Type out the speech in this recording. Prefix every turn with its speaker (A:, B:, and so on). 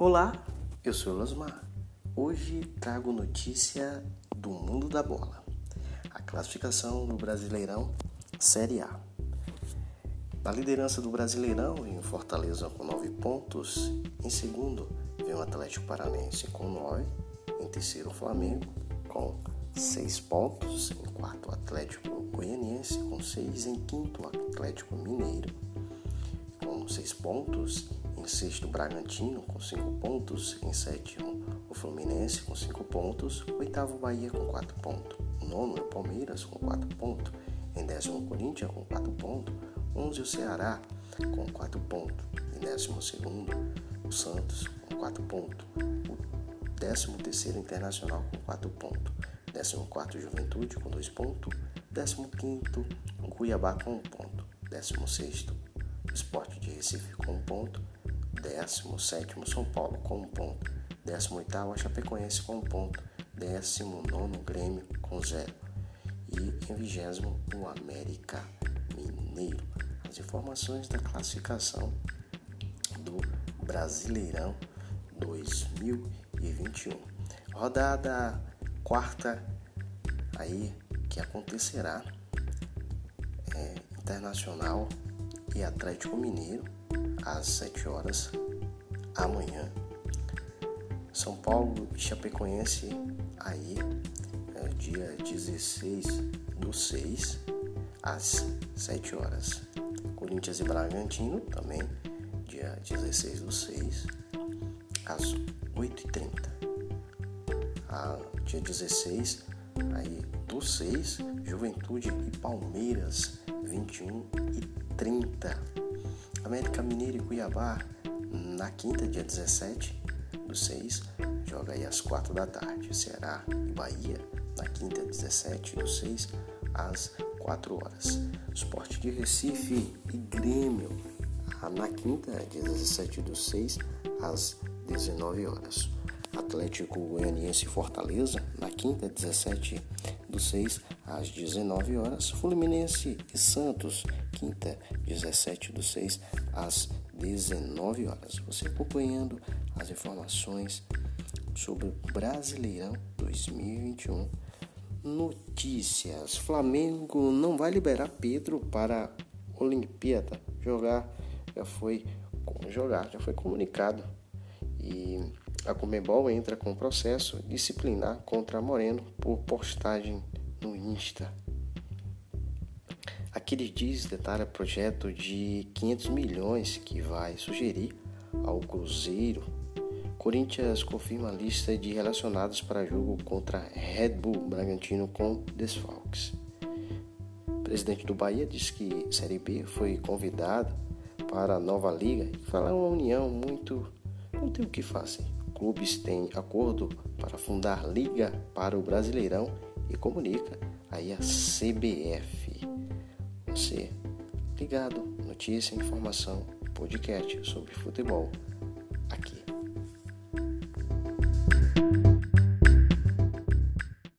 A: Olá, eu sou Losmar. Hoje trago notícia do mundo da bola. A classificação do Brasileirão Série A. Na liderança do Brasileirão vem o Fortaleza com 9 pontos. Em segundo vem o Atlético Paranense com 9. Em terceiro o Flamengo com 6 pontos. Em quarto o Atlético Goianiense com 6. Em quinto o Atlético Mineiro com 6 pontos. Em sexto, o Bragantino com 5 pontos. Em sétimo, o Fluminense com 5 pontos. Oitavo, o Bahia com 4 pontos. Nono o Palmeiras com 4 pontos. Em décimo, o Corinthians com 4 pontos. 11, o Ceará com 4 pontos. Em décimo segundo, o Santos com 4 pontos. O décimo terceiro, Internacional com 4 pontos. Décimo quarto, Juventude com 2 pontos. Décimo quinto, o Cuiabá com 1 um ponto. Décimo sexto, Esporte de Recife com 1 um ponto. 17 São Paulo com 1 um ponto. 18 a Chapecoense com 1 um ponto. 19 Grêmio com 0. E em 20 o América Mineiro. As informações da classificação do Brasileirão 2021. Rodada quarta aí que acontecerá é, Internacional e Atlético Mineiro às 7 horas amanhã. São Paulo e Chapecoense aí é, dia 16 do 6 às 7 horas. Corinthians e Bragantino também dia 16 do 6 às 8h30. A, dia 16 aí do 6 Juventude e Palmeiras 21 e 30 América Mineiro e Cuiabá na quinta, dia 17 do 6, joga aí às 4 da tarde. Ceará e Bahia na quinta, 17 do 6, às 4 horas. Esporte de Recife e Grêmio na quinta, dia 17 do 6, às 19 horas. Atlético Goianiense e Fortaleza, na quinta, 17 do 6 às 19 horas. Fluminense e Santos, quinta, 17 do 6 às 19 horas. Você acompanhando as informações sobre o Brasileirão 2021. Notícias: Flamengo não vai liberar Pedro para a Olimpíada jogar. Já foi jogar, já foi comunicado. E a Comebol entra com processo disciplinar contra Moreno por postagem no Insta. Aquiles diz detalha projeto de 500 milhões que vai sugerir ao Cruzeiro. Corinthians confirma a lista de relacionados para jogo contra Red Bull Bragantino com desfalques. O presidente do Bahia diz que Série B foi convidado para a nova liga e fala uma união muito não tem o que fazer clubes têm acordo para fundar liga para o Brasileirão e comunica aí a CBF. Você ligado, notícia, informação, podcast sobre futebol aqui